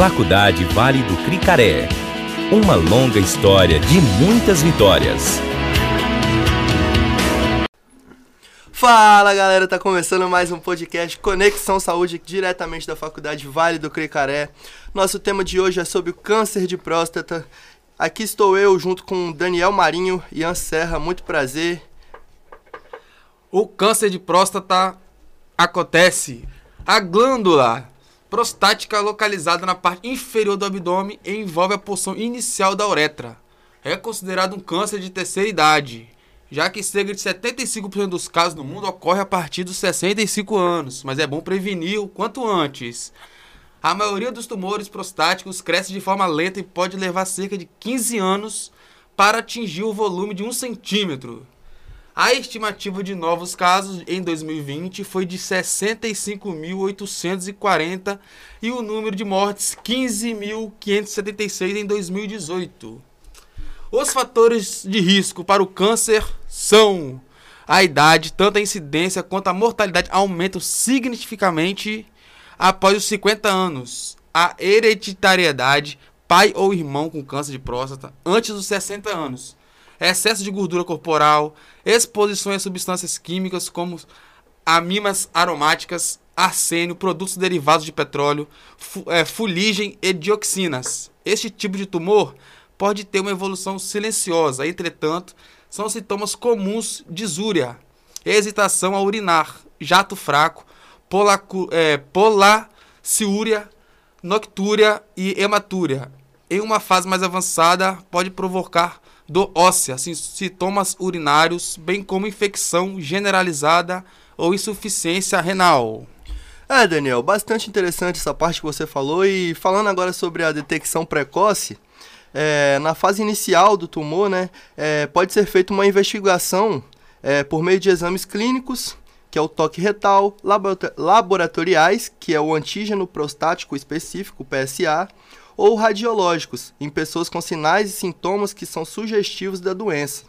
Faculdade Vale do Cricaré. Uma longa história de muitas vitórias. Fala galera, tá começando mais um podcast Conexão Saúde diretamente da Faculdade Vale do Cricaré. Nosso tema de hoje é sobre o câncer de próstata. Aqui estou eu junto com Daniel Marinho e Ian Serra, muito prazer. O câncer de próstata acontece. A glândula prostática localizada na parte inferior do abdômen e envolve a porção inicial da uretra. É considerado um câncer de terceira idade, já que cerca de 75% dos casos no mundo ocorre a partir dos 65 anos, mas é bom prevenir o quanto antes. A maioria dos tumores prostáticos cresce de forma lenta e pode levar cerca de 15 anos para atingir o volume de 1 centímetro. A estimativa de novos casos em 2020 foi de 65.840 e o número de mortes 15.576 em 2018. Os fatores de risco para o câncer são a idade, tanto a incidência quanto a mortalidade aumentam significativamente após os 50 anos. A hereditariedade, pai ou irmão com câncer de próstata, antes dos 60 anos excesso de gordura corporal, exposições a substâncias químicas como amimas aromáticas, arsênio, produtos derivados de petróleo, é, fuligem e dioxinas. Este tipo de tumor pode ter uma evolução silenciosa, entretanto, são sintomas comuns de zúria, hesitação a urinar, jato fraco, polacu, é, polaciúria, noctúria e hematúria. Em uma fase mais avançada, pode provocar do óssea, assim, sintomas urinários, bem como infecção generalizada ou insuficiência renal. É, Daniel, bastante interessante essa parte que você falou. E falando agora sobre a detecção precoce, é, na fase inicial do tumor, né, é, pode ser feita uma investigação é, por meio de exames clínicos, que é o toque retal, laboratoriais, que é o antígeno prostático específico, PSA, ou radiológicos, em pessoas com sinais e sintomas que são sugestivos da doença.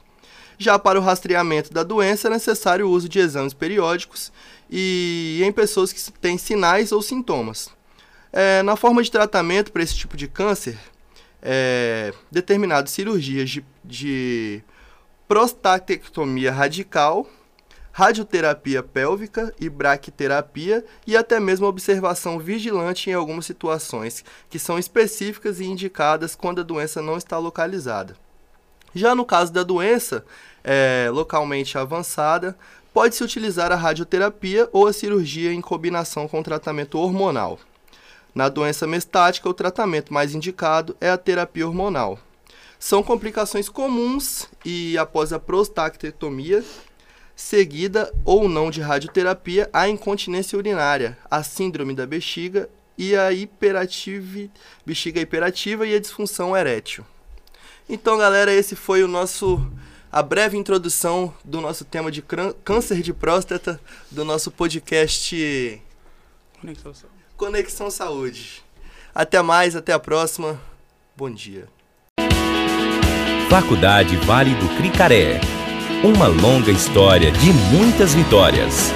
Já para o rastreamento da doença é necessário o uso de exames periódicos e em pessoas que têm sinais ou sintomas. É, na forma de tratamento para esse tipo de câncer, é, determinadas cirurgias de, de prostatectomia radical radioterapia pélvica e braquiterapia e até mesmo observação vigilante em algumas situações que são específicas e indicadas quando a doença não está localizada. Já no caso da doença é, localmente avançada, pode-se utilizar a radioterapia ou a cirurgia em combinação com o tratamento hormonal. Na doença mestática, o tratamento mais indicado é a terapia hormonal. São complicações comuns e, após a prostatectomia, seguida ou não de radioterapia, a incontinência urinária, a síndrome da bexiga e a hiperativa, bexiga hiperativa e a disfunção erétil. Então, galera, esse foi o nosso a breve introdução do nosso tema de câncer de próstata do nosso podcast Conexão Saúde. Conexão Saúde. Até mais, até a próxima. Bom dia. Faculdade Vale do Cricaré uma longa história de muitas vitórias.